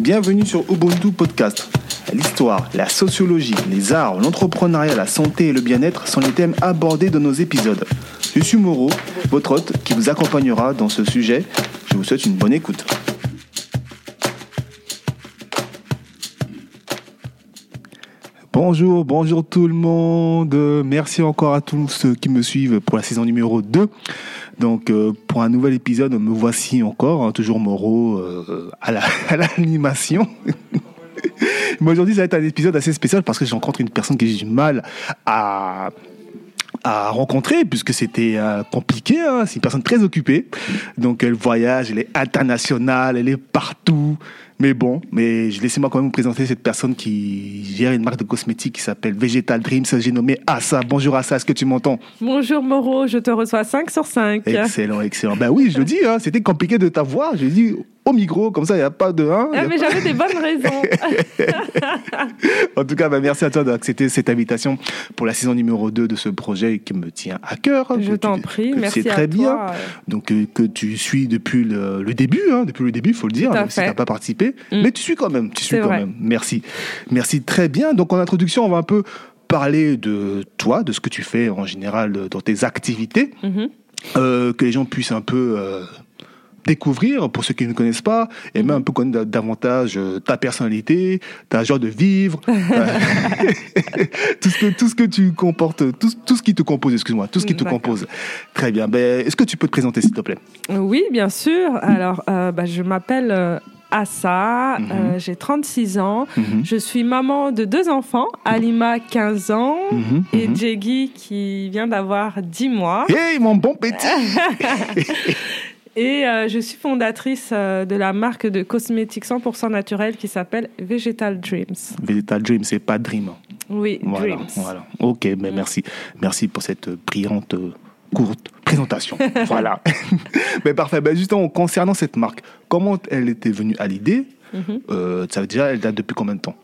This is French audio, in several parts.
Bienvenue sur Ubuntu Podcast. L'histoire, la sociologie, les arts, l'entrepreneuriat, la santé et le bien-être sont les thèmes abordés dans nos épisodes. Je suis Moreau, votre hôte qui vous accompagnera dans ce sujet. Je vous souhaite une bonne écoute. Bonjour, bonjour tout le monde. Merci encore à tous ceux qui me suivent pour la saison numéro 2. Donc, euh, pour un nouvel épisode, me voici encore, hein, toujours Moreau euh, à l'animation. Mais aujourd'hui, ça va être un épisode assez spécial parce que j'ai rencontré une personne que j'ai du mal à à rencontrer puisque c'était euh, compliqué. Hein. C'est une personne très occupée. Donc elle voyage, elle est internationale, elle est partout. Mais bon, mais je laissez-moi quand même vous présenter cette personne qui gère une marque de cosmétiques qui s'appelle Vegetal Dreams. J'ai nommé Assa. Bonjour Assa, est-ce que tu m'entends? Bonjour Moreau, je te reçois 5 sur 5. Excellent, excellent. Ben oui, je le dis, hein, c'était compliqué de t'avoir. Je dis au micro, comme ça, il n'y a pas de... Hein, ah, mais j'avais des bonnes raisons. en tout cas, ben, merci à toi d'accepter cette invitation pour la saison numéro 2 de ce projet qui me tient à cœur. Je t'en prie, merci C'est très bien. Donc, euh, que tu suis depuis le, début, hein, depuis le début, il faut le dire, même si tu n'as pas participé. Mm. Mais tu suis quand même, tu suis quand même. Merci. Merci, très bien. Donc, en introduction, on va un peu parler de toi, de ce que tu fais en général dans tes activités, mm-hmm. euh, que les gens puissent un peu... Euh, découvrir pour ceux qui ne connaissent pas et même un peu connaître davantage euh, ta personnalité, ta joie de vivre, tout ce que tout ce que tu comportes, tout, tout ce qui te compose, excuse-moi, tout ce qui te compose. Très bien. Ben, est-ce que tu peux te présenter s'il te plaît? Oui, bien sûr. Alors, euh, ben, je m'appelle Assa, mhm. j'ai 36 ans, mhm. je suis maman de deux enfants, Alima 15 ans mhm. et Jeggy qui vient d'avoir 10 mois. Hey mon bon petit Et euh, je suis fondatrice euh, de la marque de cosmétiques 100% naturelle qui s'appelle Vegetal Dreams. Vegetal Dreams, c'est pas Dream. Oui, voilà, Dreams. Voilà. Ok, mais merci. Merci pour cette brillante, courte présentation. voilà. mais parfait. Ben justement, concernant cette marque, comment elle était venue à l'idée mhm. euh, Ça veut dire, elle date depuis combien de temps?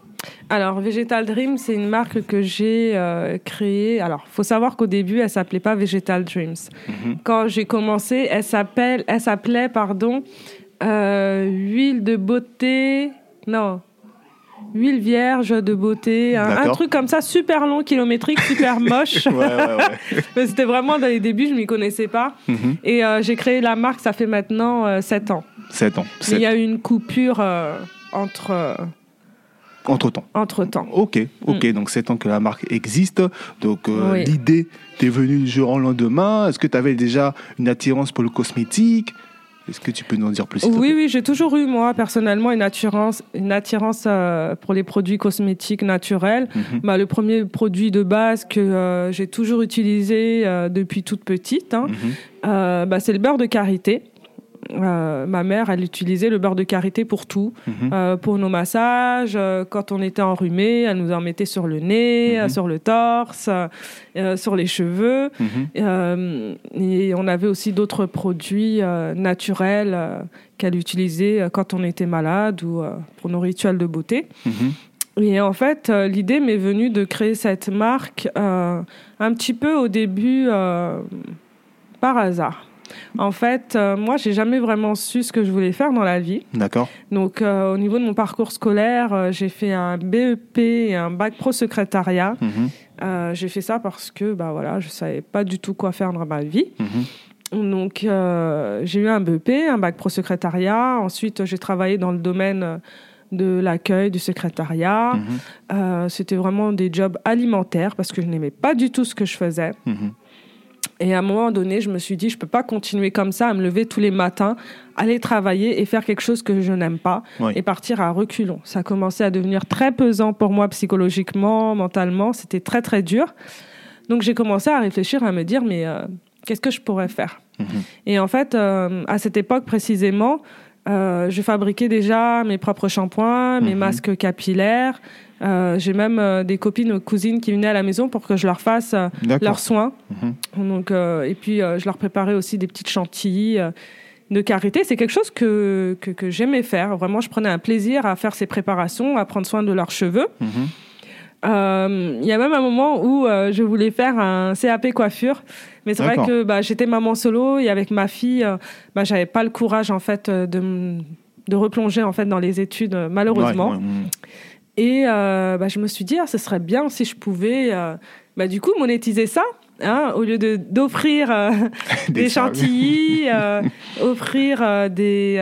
Alors, Vegetal Dream, c'est une marque que j'ai euh, créée. Alors, faut savoir qu'au début, elle s'appelait pas Vegetal Dreams. Mhm. Quand j'ai commencé, elle s'appelle, elle s'appelait, pardon, euh, huile de beauté. Non, huile vierge de beauté, un, truc comme ça, super long, kilométrique, super moche. ouais, ouais, C'était vraiment dans les débuts, je m'y connaissais pas. Mhm. Et euh, j'ai créé la marque, ça fait maintenant 7 ans. 7 ans. il y a eu une coupure entre entre-temps. Entre-temps. Ok, ok. Mm. Donc, c'est tant que la marque existe. Donc, euh, l'idée t'est venue du jour au lendemain. Est-ce que tu avais déjà une attirance pour le cosmétique? Est-ce que tu peux nous en dire plus Oui, oui, j'ai toujours eu, moi, personnellement, une attirance, une attirance euh, pour les produits cosmétiques naturels. Mhm. bah, le premier produit de base que euh, j'ai toujours utilisé depuis toute petite, hein, mhm. bah, c'est le beurre de karité. Euh, ma mère, elle utilisait le beurre de karité pour tout, mhm. euh, pour nos massages. Euh, quand on était enrhumé, elle nous en mettait sur le nez, mhm. sur le torse, sur les cheveux. Mhm. et on avait aussi d'autres produits naturels qu'elle utilisait quand on était malade ou pour nos rituels de beauté. Et en fait, l'idée m'est venue de créer cette marque un petit peu au début par hasard. En fait, euh, moi, j'ai jamais vraiment su ce que je voulais faire dans la vie. D'accord. Donc, euh, au niveau de mon parcours scolaire, euh, j'ai fait un BEP et un bac pro secrétariat. Mhm. j'ai fait ça parce que, bah voilà, je savais pas du tout quoi faire dans ma vie. Mhm. Donc, j'ai eu un BEP, un bac pro secrétariat. Ensuite, j'ai travaillé dans le domaine de l'accueil, du secrétariat. Mhm. C'était vraiment des jobs alimentaires parce que je n'aimais pas du tout ce que je faisais. Et à un moment donné, je me suis dit, je peux pas continuer comme ça, à me lever tous les matins, aller travailler et faire quelque chose que je n'aime pas et partir à reculons. Ça a commencé à devenir très pesant pour moi psychologiquement, mentalement. C'était très, très dur. Donc j'ai commencé à réfléchir, à me dire, mais euh, qu'est-ce que je pourrais faire? Mhm. Et en fait, euh, à cette époque précisément, euh, je fabriquais déjà mes propres shampoings, mes mhm. masques capillaires. Euh, j'ai même euh, des copines ou cousines qui venaient à la maison pour que je leur fasse euh, leurs soins. Mhm. Donc, et puis, je leur préparais aussi des petites chantilly de karité. C'est quelque chose que, que, que j'aimais faire. Vraiment, je prenais un plaisir à faire ces préparations, à prendre soin de leurs cheveux. Mhm. Il y a même un moment où je voulais faire un CAP coiffure, mais c'est vrai que bah, j'étais maman solo et avec ma fille, bah, j'avais pas le courage en fait de de replonger en fait dans les études, malheureusement. Et bah, je me suis dit, ah, ce serait bien si je pouvais, bah, du coup, monétiser ça. Hein, au lieu de d'offrir des, des chantilly, offrir des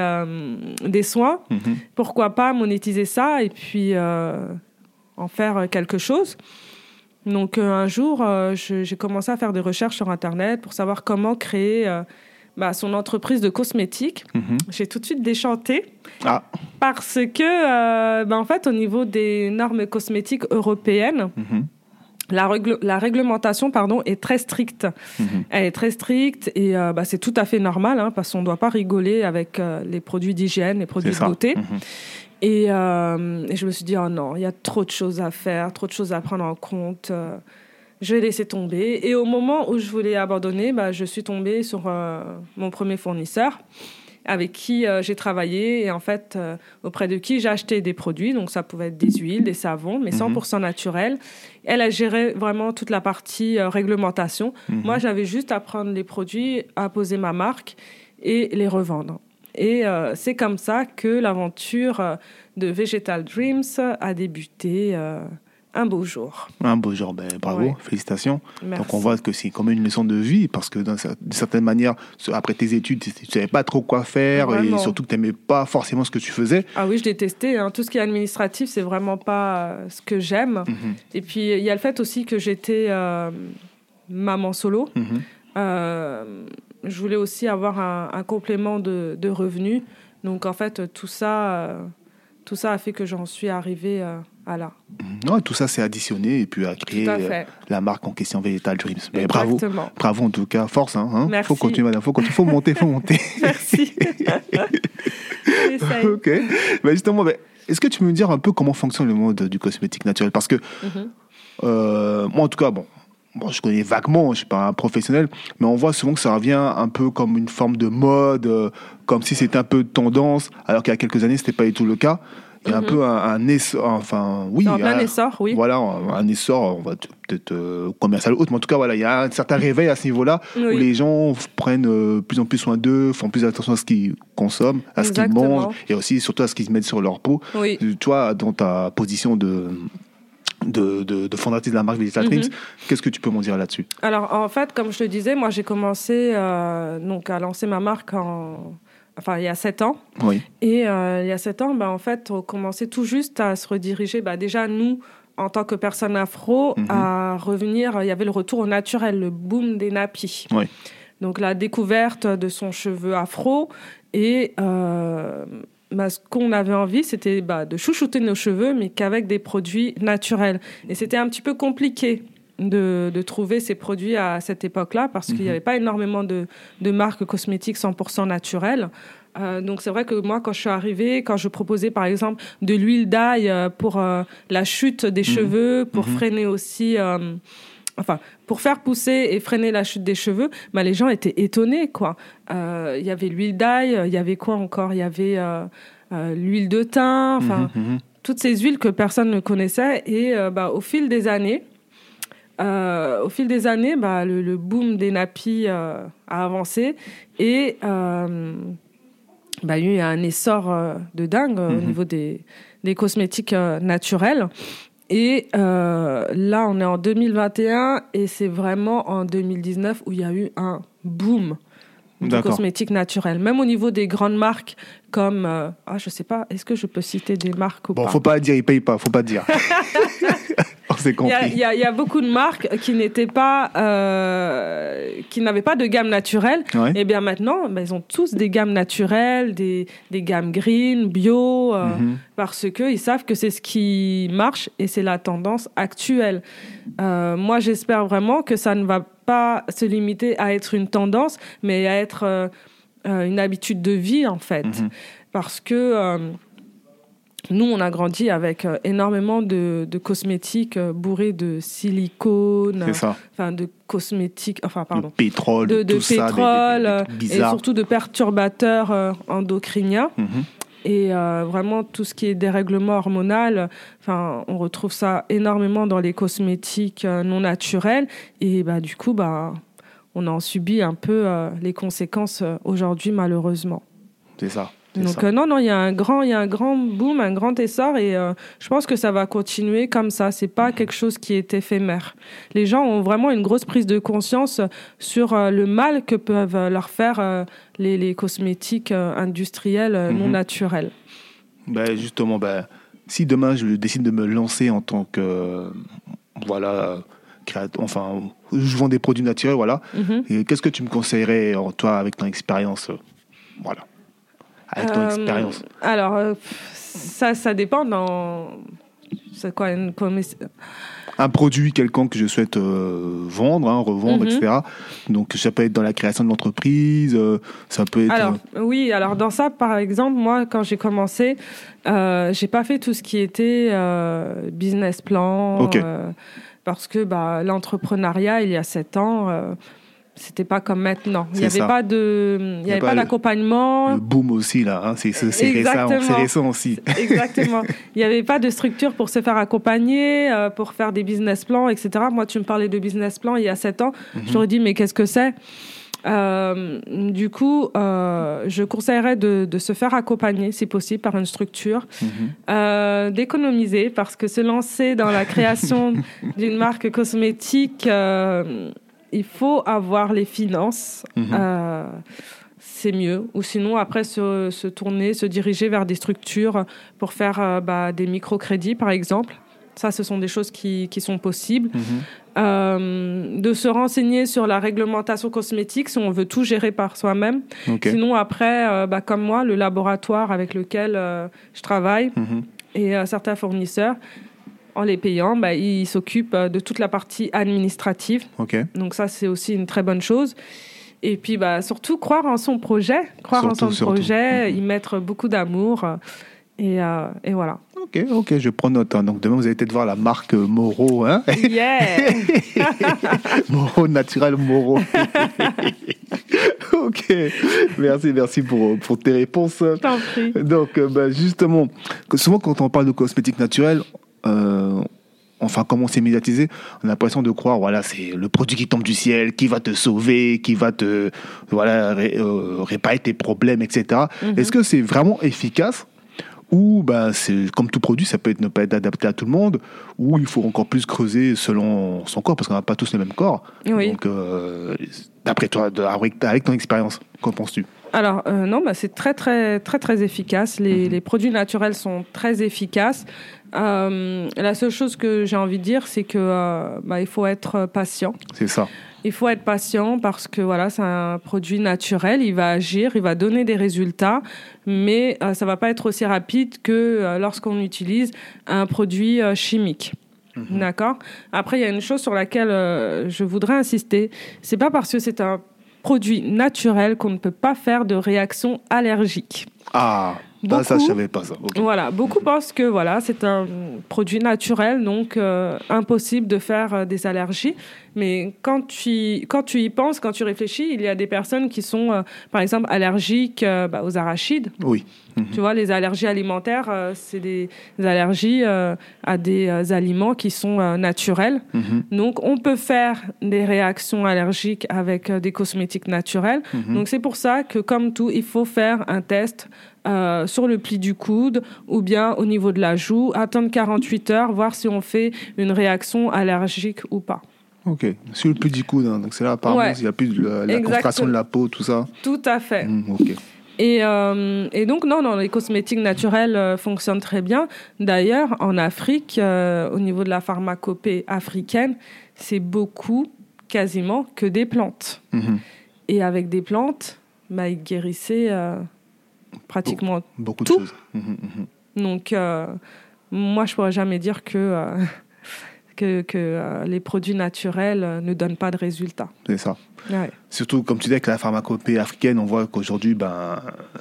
des soins, mm-hmm. pourquoi pas monétiser ça et puis en faire quelque chose. Donc euh, un jour, euh, j'ai commencé à faire des recherches sur Internet pour savoir comment créer euh, bah, son entreprise de cosmétiques. Mhm. J'ai tout de suite déchanté ah. parce que, bah, en fait, au niveau des normes cosmétiques européennes, mhm. La, la, réglementation pardon, est très stricte. Mhm. Elle est très stricte et bah, c'est tout à fait normal hein, parce qu'on ne doit pas rigoler avec les produits d'hygiène, les produits de beauté. Euh, et, je me suis dit, oh non, il y a trop de choses à faire, trop de choses à prendre en compte. Euh, je vais laisser tomber. Et au moment où je voulais abandonner, bah, je suis tombée sur euh, mon premier fournisseur avec qui j'ai travaillé et en fait auprès de qui j'ai acheté des produits. Donc ça pouvait être des huiles, des savons, mais 100% mhm. naturels. Elle a géré vraiment toute la partie réglementation. Mhm. Moi, j'avais juste à prendre les produits, à poser ma marque et les revendre. Et euh, c'est comme ça que l'aventure euh, de Vegetal Dreams a débuté euh, un beau jour. Un beau jour, ben, bravo, félicitations. Donc on voit que c'est comme une leçon de vie parce que d'une certaine manière, après tes études, tu ne savais pas trop quoi faire et surtout que tu n'aimais pas forcément ce que tu faisais. Ah oui, je détestais. Hein. Tout ce qui est administratif, c'est vraiment pas ce que j'aime. Mhm. Et puis il y a le fait aussi que j'étais maman solo. Mhm je voulais aussi avoir un, complément de, revenus. Donc en fait, tout ça, euh, tout ça a fait que j'en suis arrivée euh, là. Non, tout ça s'est additionné et puis a créé euh, la marque en question Vegetal Dreams. Mais bravo, bravo en tout cas, force. Hein, hein. Faut continuer, madame. Faut, faut monter, faut monter. Merci. ok. Mais justement, est-ce que tu peux me dire un peu comment fonctionne le monde du cosmétique naturel? Parce que mhm. moi, en tout cas, bon, bon, je connais vaguement, je ne suis pas un professionnel, mais on voit souvent que ça revient un peu comme une forme de mode, euh, comme si c'était un peu de tendance, alors qu'il y a quelques années, ce n'était pas du tout le cas. Il y a un mhm. peu un, essor, enfin oui. Un, essor, oui. Voilà, un, essor, on va peut-être euh, commercial autre, mais en tout cas, voilà, il y a un certain réveil à ce niveau-là où les gens prennent euh, plus en plus soin d'eux, font plus attention à ce qu'ils consomment, à ce qu'ils mangent, et aussi surtout à ce qu'ils mettent sur leur peau. Oui. Toi, dans ta position de de, de, fondatrice de la marque Vegetal Dreams. Mhm. Qu'est-ce que tu peux m'en dire là-dessus? Alors, en fait, comme je te disais, moi, j'ai commencé euh, donc, à lancer ma marque en, enfin, il y a sept ans. Oui. Et euh, il y a sept ans, bah, en fait, on commençait tout juste à se rediriger. Bah, déjà, nous, en tant que personnes afro, mhm. à revenir. Il y avait le retour au naturel, le boom des nappies. Oui. Donc, la découverte de son cheveu afro et euh, bah, ce qu'on avait envie, c'était bah, de chouchouter nos cheveux, mais qu'avec des produits naturels. Et c'était un petit peu compliqué de, trouver ces produits à cette époque-là, parce qu'il n'y mhm. avait pas énormément de, marques cosmétiques 100% naturelles. Euh, donc c'est vrai que moi, quand je suis arrivée, quand je proposais par exemple de l'huile d'ail euh, pour euh, la chute des mhm. cheveux, pour mhm. freiner aussi enfin, pour faire pousser et freiner la chute des cheveux, bah, les gens étaient étonnés, quoi. Il y avait l'huile d'ail, il y avait quoi encore? Il y avait l'huile de thym, enfin, toutes ces huiles que personne ne connaissait. Et bah, au fil des années, au fil des années, bah, le, boom des nappies a avancé et bah, il y a eu un essor de dingue au mhm. niveau des, des cosmétiques naturels. Et euh, là, on est en 2021 et c'est vraiment en 2019 où il y a eu un boom de cosmétiques naturels. Même au niveau des grandes marques comme, euh, ah, je sais pas, est-ce que je peux citer des marques ou bon, pas Bon, faut pas dire, ils payent pas, faut pas dire. Il y, a, beaucoup de marques qui n'étaient pas, euh, qui n'avaient pas de gamme naturelle. Et eh bien maintenant, ben, ils ont tous des gammes naturelles, des, des gammes green, bio, euh, mhm. parce que ils savent que c'est ce qui marche et c'est la tendance actuelle. Euh, moi, j'espère vraiment que ça ne va pas se limiter à être une tendance, mais à être une habitude de vie en fait, mhm. parce que nous, on a grandi avec euh, énormément de, cosmétiques euh, bourrés de silicone, enfin de cosmétiques, enfin pardon, de pétrole, de, pétrole et surtout de perturbateurs endocriniens. Mhm. Et euh, vraiment tout ce qui est dérèglement hormonal, enfin on retrouve ça énormément dans les cosmétiques non naturels. Et bah du coup bah on en subit un peu les conséquences aujourd'hui malheureusement. C'est ça. Donc non, non, il y a un grand, il y a un grand boom, un grand essor, et je pense que ça va continuer comme ça. C'est pas quelque chose qui est éphémère. Les gens ont vraiment une grosse prise de conscience sur le mal que peuvent leur faire les, les, cosmétiques industriels non mhm. naturels. Ben justement, ben, si demain je décide de me lancer en tant que voilà enfin je vends des produits naturels voilà mhm. qu'est-ce que tu me conseillerais toi avec ton expérience voilà? Avec ton euh, expérience alors euh, ça ça dépend dans c'est quoi une un produit quelconque que je souhaite euh, vendre, hein, revendre, mhm. etc. Donc ça peut être dans la création de l'entreprise, ça peut être. Alors oui, alors dans ça, par exemple, moi quand j'ai commencé, euh, j'ai pas fait tout ce qui était euh, business plan. Euh, parce que bah, l'entrepreneuriat, il y a sept ans, c'était pas comme maintenant. Il n'y avait pas de, il y avait pas d'accompagnement. Le boom aussi là, hein, c'est récent, récent, aussi. Exactement. Il n'y avait pas de structure pour se faire accompagner, pour faire des business plans, etc. Moi, tu me parlais de business plan il y a sept ans, mm j'aurais dit mais qu'est-ce que c'est? Euh, du coup, euh, je conseillerais de, se faire accompagner, si possible, par une structure, mhm. euh, d'économiser, parce que se lancer dans la création d'une marque cosmétique, il faut avoir les finances. Mhm. c'est mieux. Ou sinon, après, se, tourner, se diriger vers des structures pour faire bah, des microcrédits, par exemple. Ça, ce sont des choses qui, sont possibles. Mhm. Euh, de se renseigner sur la réglementation cosmétique si on veut tout gérer par soi-même. Sinon, après, euh, bah, comme moi, le laboratoire avec lequel euh, je travaille mhm. et certains fournisseurs, en les payant, bah, ils s'occupent de toute la partie administrative. Donc ça, c'est aussi une très bonne chose. Et puis, bah, surtout, croire en son projet, croire en son projet, mhm. y mettre beaucoup d'amour. Et, et voilà. Ok, ok, je prends note. Hein. Donc demain, vous allez peut-être voir la marque Moro. Hein yeah Moro, naturel Moro. ok, merci, merci pour, pour tes réponses. T'en prie. Donc, euh, bah, justement, souvent quand on parle de cosmétiques naturels, euh, enfin, comme on s'est médiatisé, on a l'impression de croire, voilà, c'est le produit qui tombe du ciel, qui va te sauver, qui va te, voilà, euh, réparer tes problèmes, etc. Mm-hmm. Est-ce que c'est vraiment efficace ou bah, c'est comme tout produit, ça peut être, ne pas être adapté à tout le monde, ou il faut encore plus creuser selon son corps, parce qu'on n'a pas tous le même corps. Donc, euh, d'après toi, avec ton expérience, qu'en penses-tu? Alors euh, non, bah, c'est très très très très efficace. Les, mhm. les, produits naturels sont très efficaces. Euh, la seule chose que j'ai envie de dire, c'est que bah, il faut être patient. C'est ça. Il faut être patient parce que voilà, c'est un produit naturel, il va agir, il va donner des résultats, mais euh, ça va pas être aussi rapide que euh, lorsqu'on utilise un produit euh, chimique. Mhm. D'accord? Après, il y a une chose sur laquelle je voudrais insister. C'est pas parce que c'est un produit naturel qu'on ne peut pas faire de réaction allergique. Ah. Beaucoup, ça, je savais pas ça. Voilà, beaucoup pensent que voilà, c'est un produit naturel, donc impossible de faire des allergies. Mais quand tu, quand tu y penses, quand tu réfléchis, il y a des personnes qui sont, euh, par exemple, allergiques euh, bah, aux arachides. Oui. Mhm. Tu vois, les allergies alimentaires, euh, c'est des allergies à des aliments qui sont naturels. Mhm. Donc, on peut faire des réactions allergiques avec des cosmétiques naturels. Mhm. Donc, c'est pour ça que, comme tout, il faut faire un test sur le pli du coude ou bien au niveau de la joue, attendre 48 heures, voir si on fait une réaction allergique ou pas. Ok, sur le plus du coude, hein. donc c'est là apparemment il n'y a plus de la, concentration de la peau, tout ça. Tout à fait. Mmh, ok. Et, euh, et, donc, non, non, les cosmétiques naturels euh, fonctionnent très bien. D'ailleurs, en Afrique, euh, au niveau de la pharmacopée africaine, c'est beaucoup, quasiment, que des plantes. Mmh. Et avec des plantes, bah, ils guérissaient pratiquement beaucoup, de choses. Mmh, donc, moi, je pourrais jamais dire que que, que euh, les produits naturels euh, ne donnent pas de résultats. C'est ça. Surtout, comme tu dis, avec la pharmacopée africaine, on voit qu'aujourd'hui, ben,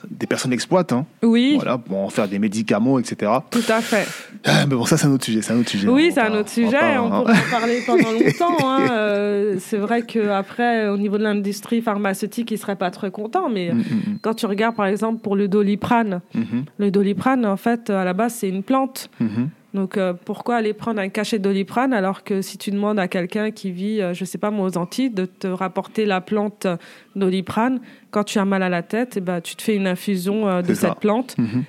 des personnes exploitent. Hein. Oui. Voilà, pour en faire des médicaments, etc. Tout à fait. Ah, mais bon, ça, c'est un autre sujet. C'est un autre sujet. Oui, c'est un autre sujet. On, pourrait en parler pendant longtemps. Hein. Euh, c'est vrai qu'après, au niveau de l'industrie pharmaceutique, ils ne seraient pas très contents. Mais mm, mm, mm. quand tu regardes, par exemple, pour le doliprane, mm-hmm. le doliprane, en fait, à la base, c'est une plante. Mm-hmm. Donc euh, pourquoi aller prendre un cachet de doliprane alors que si tu demandes à quelqu'un qui vit, euh, je sais pas moi, aux Antilles, de te rapporter la plante doliprane, quand tu as mal à la tête, eh ben, tu te fais une infusion euh, de ça. cette plante Mhm.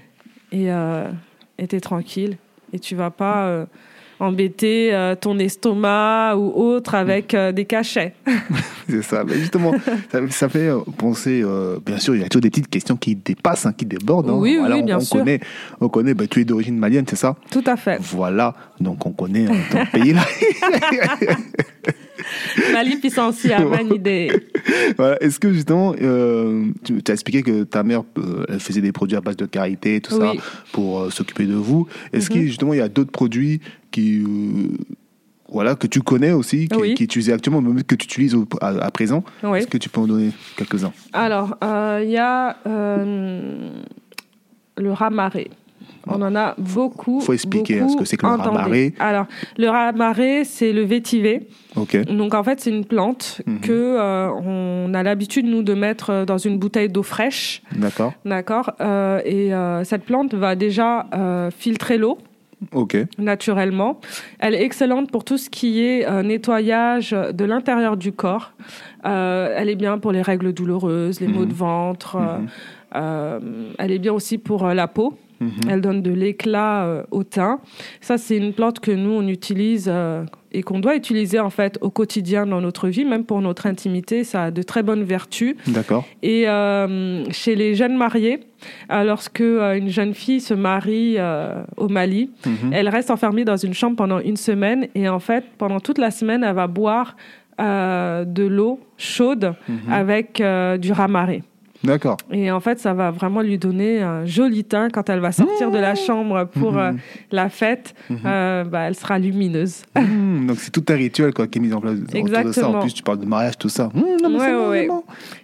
et euh, et t'es tranquille. Et tu vas pas embêter euh, ton estomac ou autre avec euh, des cachets. C'est ça. Mais justement, ça, ça fait euh, penser. euh, bien sûr, il y a toujours des petites questions qui dépassent, hein, qui débordent. hein. Oui, oui, on, bien on sûr. Connaît, on connaît. bah, tu es d'origine malienne, c'est ça? Tout à fait. Voilà. Donc on connaît ton pays là. Mali puissance à Manidé. Voilà. Est-ce que justement, euh, tu as expliqué que ta mère euh, elle faisait des produits à base de karité, tout ça, pour euh, s'occuper de vous. Est-ce Mhm. qu'il justement il y a d'autres produits qui voilà que tu connais aussi, qui, Oui. qui utilisent actuellement, même que tu utilises au- à, à présent? Oui. Est-ce que tu peux en donner quelques-uns? Alors, il y a le ramaré. On en a beaucoup. Faut expliquer, beaucoup hein, ce que c'est que le ramaré. Alors, le ramaré, c'est le vétiver. Ok. Donc, en fait, c'est une plante Mhm. que euh, on a l'habitude, nous, de mettre euh, dans une bouteille d'eau fraîche. D'accord. D'accord Euh, Et euh, cette plante va déjà filtrer l'eau Ok. naturellement. Elle est excellente pour tout ce qui est euh, nettoyage de l'intérieur du corps. Euh, elle est bien pour les règles douloureuses, les maux Mhm. de ventre. Mhm. euh, elle est bien aussi pour la peau. Mhm. Elle donne de l'éclat euh, au teint. Ça, c'est une plante que nous, on utilise euh, et qu'on doit utiliser en fait au quotidien dans notre vie, même pour notre intimité. Ça a de très bonnes vertus. D'accord. Et euh, chez les jeunes mariés, lorsque une jeune fille se marie au Mali, Mhm. elle reste enfermée dans une chambre pendant une semaine et en fait, pendant toute la semaine, elle va boire de l'eau chaude Mhm. avec du ramaré. D'accord. Et en fait, ça va vraiment lui donner un joli teint quand elle va sortir de la chambre pour euh, la fête. Mhm. euh, bah, elle sera lumineuse. Mmh, donc c'est tout un rituel quoi, qui est mis en place autour de ça. En Exactement. plus, tu parles de mariage, tout ça. Mmh, non, mais Ouais, bon,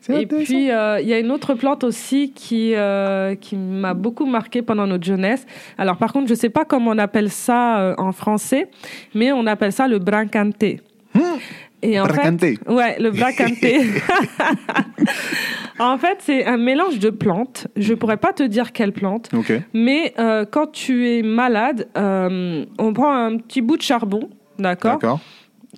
bon. Et puis, euh, il y a une autre plante aussi qui, qui m'a beaucoup marqué pendant notre jeunesse. Alors, par contre, je ne sais pas comment on appelle ça en français, mais on appelle ça le brancanté. Et en Bracante. fait, ouais, le bracanté. en fait, c'est un mélange de plantes. Je pourrais pas te dire quelle plante, mais euh, quand tu es malade, euh, on prend un petit bout de charbon, d'accord,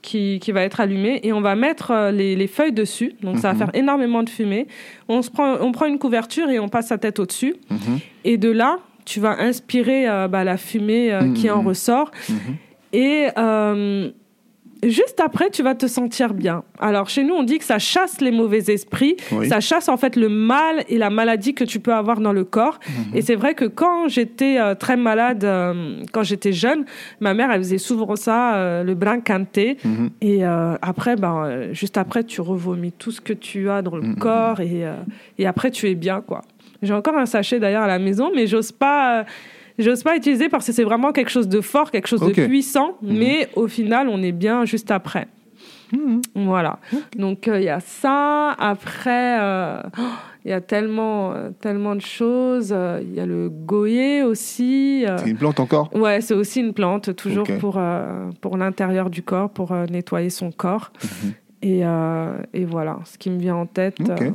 qui, qui va être allumé et on va mettre euh, les, les feuilles dessus. Donc ça va Mhm. faire énormément de fumée. On, se prend, on prend une couverture et on passe sa tête au-dessus. Mhm. Et de là, tu vas inspirer euh, bah, la fumée qui en Mhm. ressort. Mhm. Et juste après, tu vas te sentir bien. Alors chez nous, on dit que ça chasse les mauvais esprits. Oui. Ça chasse en fait le mal et la maladie que tu peux avoir dans le corps. Mhm. Et c'est vrai que quand j'étais euh, très malade, euh, quand j'étais jeune, ma mère, elle faisait souvent ça, euh, le brin canté. Mhm. Et après, ben, juste après, tu revomis tout ce que tu as dans le Mhm. corps et, et après, tu es bien, quoi. J'ai encore un sachet d'ailleurs à la maison, mais j'ose pas, j'ose pas utiliser parce que c'est vraiment quelque chose de fort, quelque chose de puissant. Mhm. Mais au final, on est bien juste après. Mhm. Voilà. Donc euh, il y a ça. Après, euh, oh, il y a tellement, euh, tellement de choses. Il y a le goyer aussi. C'est une plante encore? Ouais, c'est aussi une plante, toujours pour, pour l'intérieur du corps, pour nettoyer son corps. Mhm. Et, et voilà, ce qui me vient en tête. Ok. euh,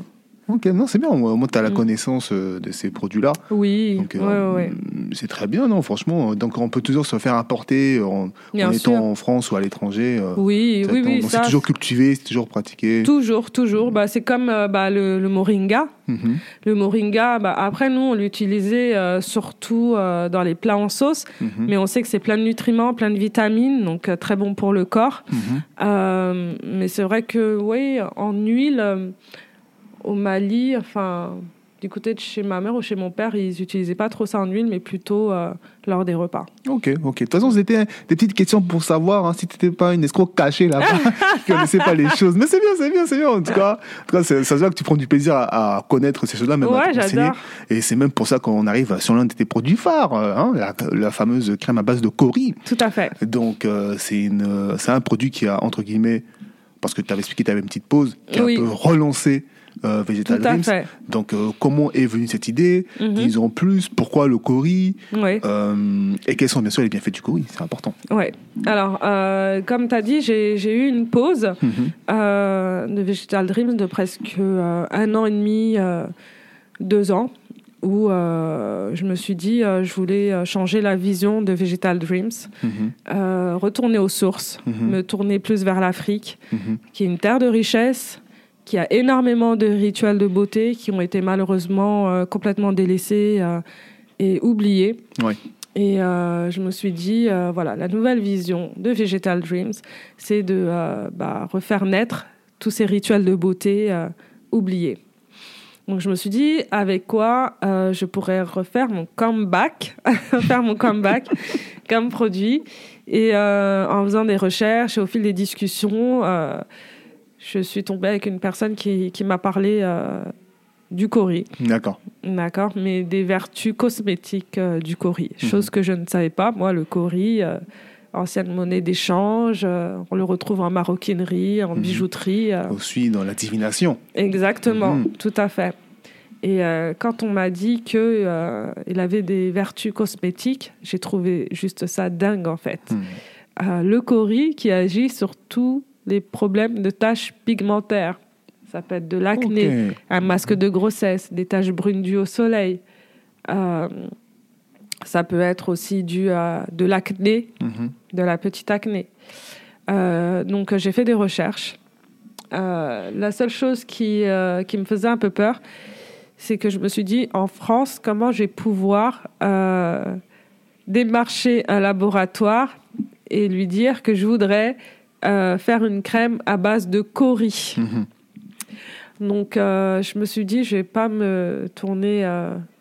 Ok, non, c'est bien. Au moins, tu as la Mm. connaissance de ces produits-là. oui, Donc, ouais, ouais, ouais. C'est très bien, non, franchement. Donc, on peut toujours se faire importer en, étant en France ou à l'étranger. euh, Oui, oui, oui. C'est toujours cultivé, c'est toujours pratiqué. Toujours, toujours. Bah, c'est comme euh, bah, le, le moringa. Mhm. Le moringa, bah, après, nous, on l'utilisait euh, surtout euh, dans les plats en sauce, Mhm. mais on sait que c'est plein de nutriments, plein de vitamines, donc euh, très bon pour le corps. Mhm. Euh, mais c'est vrai que, oui, en huile, euh, au Mali, enfin, du côté de chez ma mère ou chez mon père, ils n'utilisaient pas trop ça en huile, mais plutôt euh, lors des repas. Ok, ok. De toute façon, c'était des petites questions pour savoir hein, si tu n'étais pas une escroc cachée là-bas, qui connaissait pas les choses. Mais c'est bien, c'est bien, c'est bien. En tout cas, en tout cas ça se voit que tu prends du plaisir à, à connaître ces choses-là, même à ouais, j'adore. Et c'est même pour ça qu'on arrive sur l'un de tes produits phares, euh, hein, la, la fameuse crème à base de cori. Tout à fait. Donc, euh, c'est une, euh, c'est un produit qui a, entre guillemets, parce que tu avais expliqué, tu avais une petite pause, qui a Oui. un peu relancé euh, Vegetal Dreams. fait. Donc, euh, comment est venue cette idée Mhm. Disons plus, pourquoi le cori. Euh, Et quels sont bien sûr les bienfaits du cori C'est important. Ouais. Alors, euh, comme tu as dit, j'ai eu une pause Mhm. de Vegetal Dreams de presque un an et demi, deux ans. où je me suis dit, je voulais changer la vision de Vegetal Dreams, mhm. retourner aux sources, mhm. me tourner plus vers l'Afrique, qui est une terre de richesse, qui a énormément de rituels de beauté qui ont été malheureusement complètement délaissés et oubliés. Et je me suis dit, voilà, la nouvelle vision de Vegetal Dreams, c'est de bah, refaire naître tous ces rituels de beauté oubliés. Donc je me suis dit avec quoi euh, je pourrais refaire mon comeback, faire mon comeback comme produit. Et euh, en faisant des recherches et au fil des discussions, euh, je suis tombée avec une personne qui, qui m'a parlé du cori. D'accord. D'accord, mais des vertus cosmétiques du cori, mhm. chose que je ne savais pas. Moi, le cori ancienne monnaie d'échange. on le retrouve en maroquinerie, en mhm. bijouterie. Aussi dans la divination. Exactement, mhm. tout à fait. Et euh, quand on m'a dit qu'il euh, avait des vertus cosmétiques, j'ai trouvé juste ça dingue en fait. Euh, le cori qui agit sur tous les problèmes de taches pigmentaires. Ça peut être de l'acné, un masque de grossesse, des taches brunes dues au soleil. ça peut être aussi dû à de l'acné, mhm. de la petite acné. donc j'ai fait des recherches. la seule chose qui, qui me faisait un peu peur, c'est que je me suis dit, en France, comment je vais pouvoir euh, démarcher un laboratoire et lui dire que je voudrais euh, faire une crème à base de cori. Mhm. Donc, euh, je me suis dit, je vais pas me tourner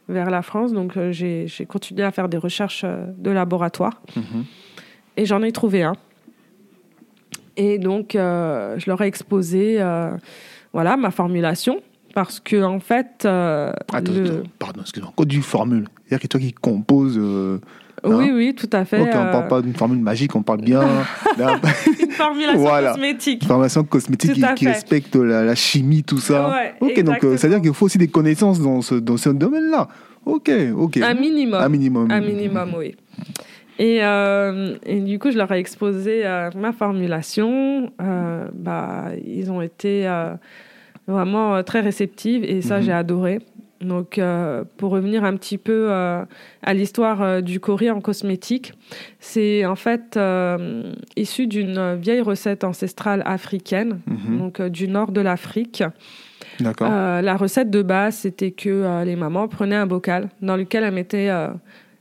vers la France. Donc, j'ai continué à faire des recherches de laboratoire. Mhm. Et j'en ai trouvé un. Et donc, je leur ai exposé voilà, ma formulation parce que en fait. Euh, attends, pardon, excuse-moi. Encore du formule. C'est-à-dire que toi qui composes. Euh, oui, hein oui, tout à fait. On ne parle euh, pas d'une formule magique, on parle bien. une formulation cosmétique. Une formulation cosmétique qui, respecte la, chimie, tout ça. ok, donc c'est-à-dire qu'il faut aussi des connaissances dans ce, dans ce domaine-là. Ok, ok. Un minimum. Un minimum. Un minimum, oui. Et, et, du coup, je leur ai exposé ma formulation. bah, ils ont été vraiment euh, très réceptive et ça, j'ai mhm. adoré. Donc, euh, pour revenir un petit peu euh, à l'histoire du cori en cosmétique, c'est en fait issu d'une vieille recette ancestrale africaine, mhm. donc du nord de l'Afrique. D'accord. la recette de base, c'était que les mamans prenaient un bocal dans lequel elles mettaient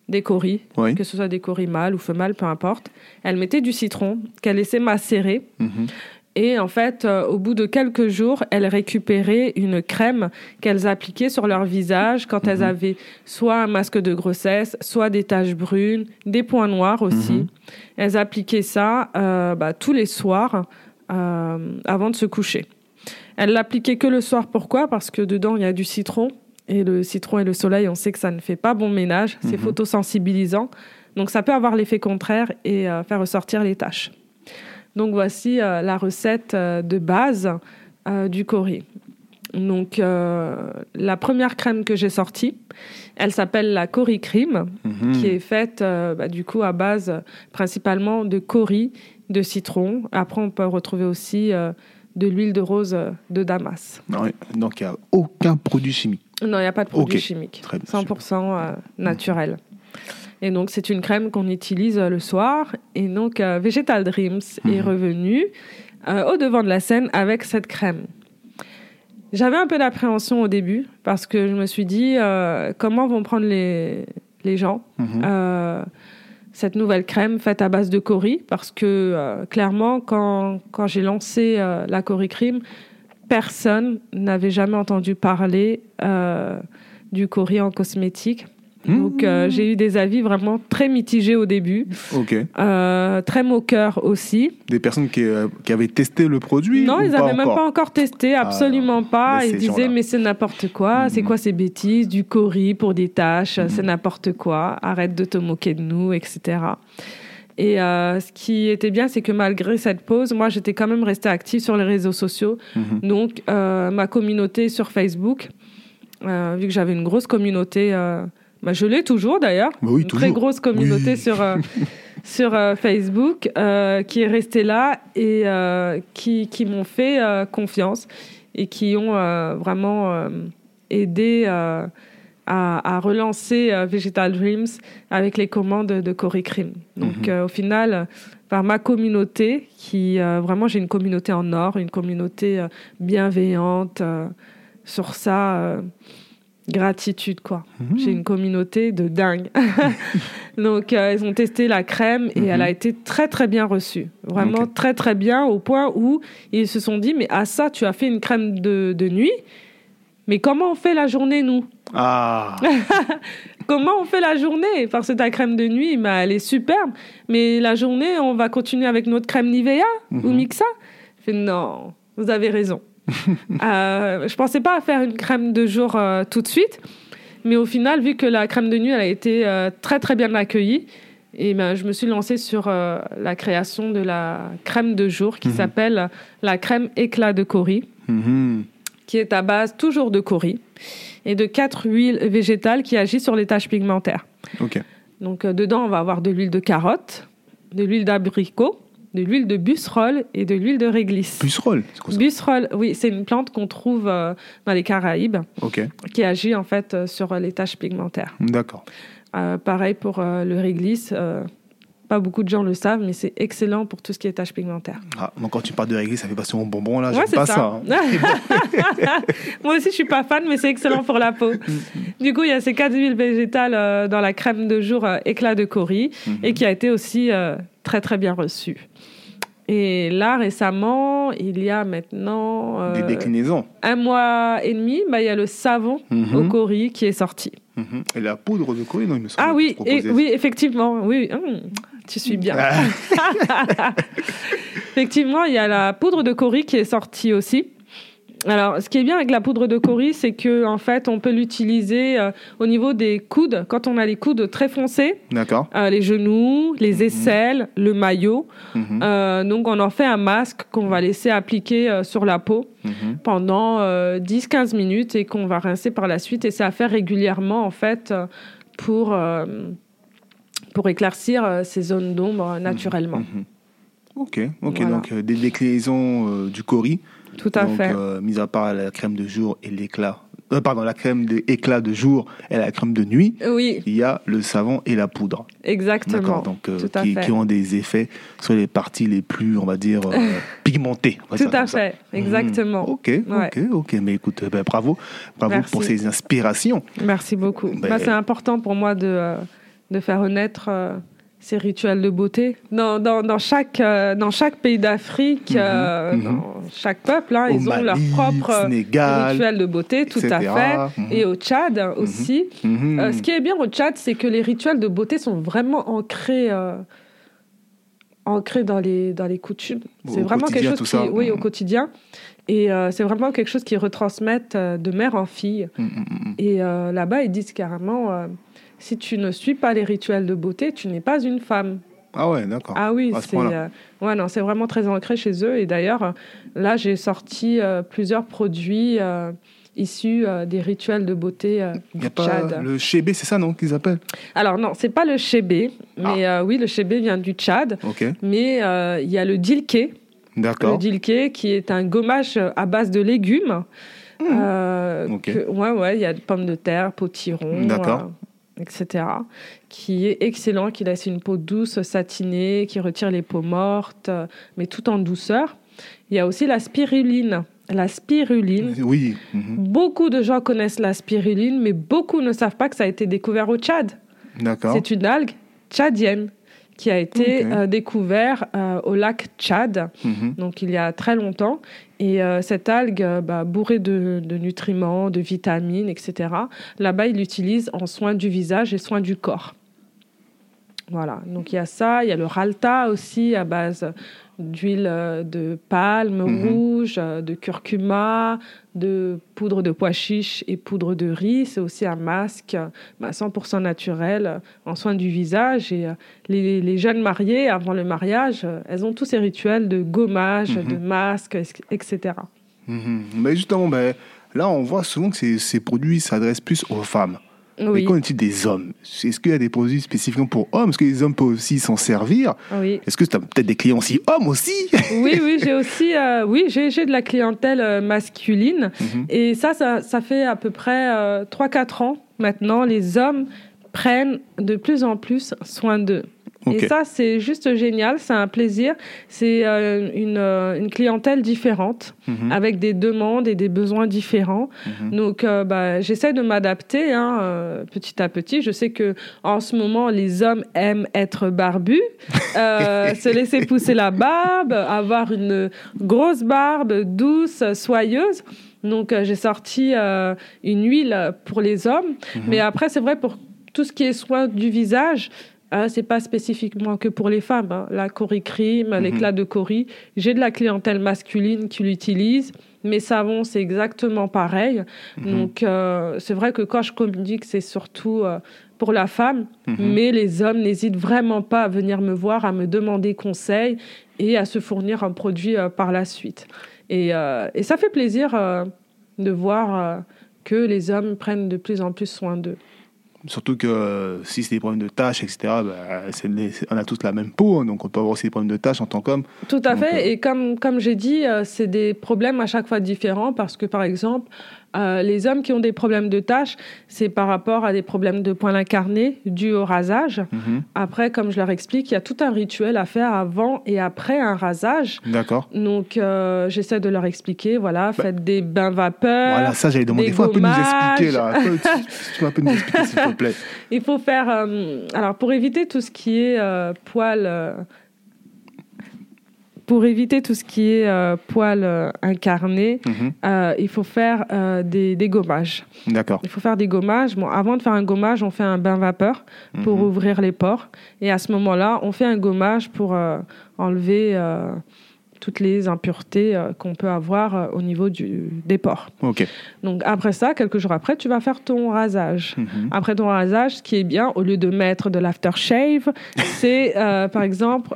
des coris, que ce soit des coris mâles ou femelles, peu importe. Elles mettaient du citron qu'elles laissaient macérer. Mhm. Et en fait, euh, au bout de quelques jours, elles récupéraient une crème qu'elles appliquaient sur leur visage quand elles mhm. avaient soit un masque de grossesse, soit des taches brunes, des points noirs aussi. Mhm. Elles appliquaient ça euh, bah, tous les soirs euh, avant de se coucher. Elles l'appliquaient que le soir. Pourquoi? Parce que dedans, il y a du citron. Et le citron et le soleil, on sait que ça ne fait pas bon ménage. C'est mhm. photosensibilisant. Donc ça peut avoir l'effet contraire et faire ressortir les taches. Donc voici euh, la recette euh, de base euh, du cori. Donc la première crème que j'ai sortie, elle s'appelle la Cori Cream, mhm. qui est faite bah, du coup à base principalement de cori, de citron. Après on peut retrouver aussi de l'huile de rose de Damas. donc il n'y a aucun produit chimique. Non, il n'y a pas de produit chimique. 100% naturel. Et donc, c'est une crème qu'on utilise euh, le soir. Et donc, euh, Vegetal Dreams est mhm. revenu euh, au devant de la scène avec cette crème. J'avais un peu d'appréhension au début parce que je me suis dit comment vont prendre les, les gens mhm. cette nouvelle crème faite à base de cori parce que clairement quand, quand j'ai lancé la cori cream personne n'avait jamais entendu parler du cori en cosmétique donc euh, j'ai eu des avis vraiment très mitigés au début. Ok. Euh, très moqueurs aussi. Des personnes qui, euh, qui avaient testé le produit Non, ils n'avaient même pas encore testé, ah, absolument pas. Ils disaient mais c'est n'importe quoi, c'est mhm. quoi ces bêtises, du cori pour des tâches, c'est mhm. n'importe quoi, arrête de te moquer de nous, etc. Et ce qui était bien, c'est que malgré cette pause, moi, j'étais quand même restée active sur les réseaux sociaux. Donc, ma communauté sur Facebook, vu que j'avais une grosse communauté bah, je l'ai toujours d'ailleurs. Bah une très grosse communauté sur, euh, sur euh, Facebook euh, qui est restée là et qui, qui m'ont fait confiance et qui ont vraiment aidé à, relancer Vegetal Dreams avec les commandes de Cory Cream. Donc mhm. au final, par ma communauté, qui vraiment j'ai une communauté en or, une communauté bienveillante. sur ça, gratitude quoi. Mhm. J'ai une communauté de dingue. Donc euh, ils ont testé la crème et elle a mhm. été très très bien reçue. Vraiment très très bien au point où ils se sont dit mais à ça tu as fait une crème de, de nuit. Mais comment on fait la journée nous? Ah. comment on fait la journée? Parce que ta crème de nuit, bah, elle est superbe. Mais la journée, on va continuer avec notre crème Nivea ou mhm. Mixa? Je fais non, vous avez raison. euh, je pensais pas faire une crème de jour euh, tout de suite, mais au final, vu que la crème de nuit elle a été euh, très très bien accueillie, et ben, je me suis lancée sur euh, la création de la crème de jour qui mhm. s'appelle la crème éclat de cori, mhm. qui est à base toujours de cori et de quatre huiles végétales qui agissent sur les taches pigmentaires. Donc dedans, on va avoir de l'huile de carotte, de l'huile d'abricot, de l'huile de busserole et de l'huile de réglisse. Busserole Busserole, oui, c'est une plante qu'on trouve euh, dans les Caraïbes, qui agit en fait euh, sur les taches pigmentaires. D'accord. Euh, pareil pour le réglisse. pas beaucoup de gens le savent, mais c'est excellent pour tout ce qui est taches pigmentaires. Ah, donc quand tu parles de réglisse, ça fait passer mon bonbon là, j'aime pas ça. Hein. Moi aussi, je suis pas fan, mais c'est excellent pour la peau. du coup, il y a ces quatre huiles végétales dans la crème de jour éclat de cori mhm. et qui a été aussi très très bien reçu. Et là, récemment, il y a maintenant... Euh, Des déclinaisons. Un mois et demi, bah, il y a le savon mhm. au cori qui est sorti. Mhm. Et la poudre de cori, non, il me semble. Ah oui, oui, effectivement. Oui, hum, tu suis bien. Ah. effectivement, il y a la poudre de cori qui est sortie aussi. Alors, ce qui est bien avec la poudre de cori, c'est que en fait, on peut l'utiliser euh, au niveau des coudes. Quand on a les coudes très foncés, d'accord, euh, les genoux, les mhm. aisselles, le maillot. Mhm. Euh, donc, on en fait un masque qu'on va laisser appliquer sur la peau mhm. pendant 10-15 minutes et qu'on va rincer par la suite. Et c'est à faire régulièrement en fait pour pour éclaircir ces zones d'ombre naturellement. Ok, ok. Donc, des déclinaisons du cori. Tout à fait. Euh, mis à part la crème de jour et l'éclat. Euh, pardon, la crème d'éclat de jour et la crème de nuit. Oui. Il y a le savon et la poudre. Exactement. Donc, euh, qui, ont des effets sur les parties les plus, on va dire, pigmentées. Tout à fait. Mhm. Exactement. Ok, ok, ok. Mais écoute, ben, bravo. Bravo pour ces inspirations. Merci beaucoup. Ben, bah, c'est important pour moi de, de faire renaître ces rituels de beauté. Dans, dans, dans chaque, euh, dans chaque pays d'Afrique, mhm, euh, mhm. dans chaque peuple, hein, ils ont leur propre rituel de beauté, tout à fait. Mhm. Et au Tchad aussi. Euh, ce qui est bien au Tchad, c'est que les rituels de beauté sont vraiment ancrés ancré dans les, dans les coutumes. C'est vraiment quelque chose qui, oui, au quotidien. Et c'est vraiment quelque chose qui retransmettent de mère en fille. Et là-bas, ils disent carrément, si tu ne suis pas les rituels de beauté, tu n'es pas une femme. Ah ouais, d'accord. Ah oui, c'est euh, ouais, non, c'est vraiment très ancré chez eux. Et d'ailleurs, là, j'ai sorti euh, plusieurs produits euh, issus des rituels de beauté du Tchad. le chébé, c'est ça, non, qu'ils appellent? Alors non, c'est pas le chébé, mais ah. oui, le chébé vient du Tchad. Mais il y a le dilké. D'accord. Le dilké, qui est un gommage à base de légumes. Mmh. ouais, ouais, il y a pommes de terre, potiron. D'accord etc., qui est excellent, qui laisse une peau douce, satinée, qui retire les peaux mortes, mais tout en douceur. Il y a aussi la spiruline. La spiruline. Oui. Mhm. Beaucoup de gens connaissent la spiruline, mais beaucoup ne savent pas que ça a été découvert au Tchad. D'accord. C'est une algue tchadienne qui a été euh, découvert euh, au lac Tchad, mhm. donc il y a très longtemps. Et euh, cette algue, bah, bourrée de, nutriments, de vitamines, etc., là-bas, ils l'utilisent en soins du visage et soins du corps. Voilà, donc il y a ça, il y a le ralta aussi à base d'huile euh, de palme mhm. rouge, euh, de curcuma, de poudre de pois chiche et poudre de riz. C'est aussi un masque 100% bah, naturel euh, en soins du visage. Et les, jeunes mariés, avant le mariage, elles ont tous ces rituels de gommage, mhm. de masque, etc. Mhm. Mais justement, ben, là, on voit souvent que ces, ces produits s'adressent plus aux femmes. Mais qu'en est-il des hommes Est-ce qu'il y a des produits spécifiquement pour hommes? Est-ce que les hommes peuvent aussi s'en servir? Oui. Est-ce que tu as peut-être des clients aussi hommes aussi? Oui, oui, j'ai aussi euh, oui, j'ai, de la clientèle euh, masculine. Mhm. Et ça, ça, ça, fait à peu près 3-4 ans maintenant. Les hommes prennent de plus en plus soin d'eux. Et ça, c'est juste génial, c'est un plaisir. C'est euh, une, euh, une, clientèle différente, mhm. avec des demandes et des besoins différents. Mhm. Donc, euh, bah, j'essaie de m'adapter hein, petit à petit. Je sais que en ce moment, les hommes aiment être barbus, se laisser pousser la barbe, avoir une grosse barbe douce, soyeuse. Donc, j'ai sorti une huile pour les hommes. Mhm. Mais après, c'est vrai pour tout ce qui est soin du visage, ah, c'est pas spécifiquement que pour les femmes. Hein. La Cori Cream, mhm. l'éclat de Cori. J'ai de la clientèle masculine qui l'utilise. Mes savons, c'est exactement pareil. Mhm. Donc, euh, c'est vrai que quand je communique, c'est surtout euh, pour la femme. Mhm. Mais les hommes n'hésitent vraiment pas à venir me voir, à me demander conseil et à se fournir un produit euh, par la suite. Et, et, ça fait plaisir de voir que les hommes prennent de plus en plus soin d'eux. Surtout que euh, si c'est des problèmes de tâches, etc., bah, on a tous la même peau, hein, donc on peut avoir aussi des problèmes de tâches en tant qu'homme. Tout à fait, euh, et comme, comme j'ai dit, euh, c'est des problèmes à chaque fois différents, parce que par exemple, euh, les hommes qui ont des problèmes de tâches, c'est par rapport à des problèmes de poils incarnés dus au rasage. Mhm. Après, comme je leur explique, il y a tout un rituel à faire avant et après un rasage. D'accord. Donc, euh, j'essaie de leur expliquer, voilà, bah, faites des bains vapeur. Voilà, ça, j'allais demander. Il faut un peu nous expliquer, là. tu peux un peu nous expliquer, s'il te plaît. Il faut faire. Euh, alors, pour éviter tout ce qui est poils pour éviter tout ce qui est euh, poils euh, incarnés, mhm. euh, il faut faire des, des, gommages. D'accord. Il faut faire des gommages. Bon, avant de faire un gommage, on fait un bain vapeur pour mhm. ouvrir les pores. Et à ce moment-là, on fait un gommage pour enlever toutes les impuretés euh, qu'on peut avoir euh, au niveau du, des pores. Donc après ça, quelques jours après, tu vas faire ton rasage. Mhm. Après ton rasage, ce qui est bien, au lieu de mettre de l'aftershave, c'est euh, par exemple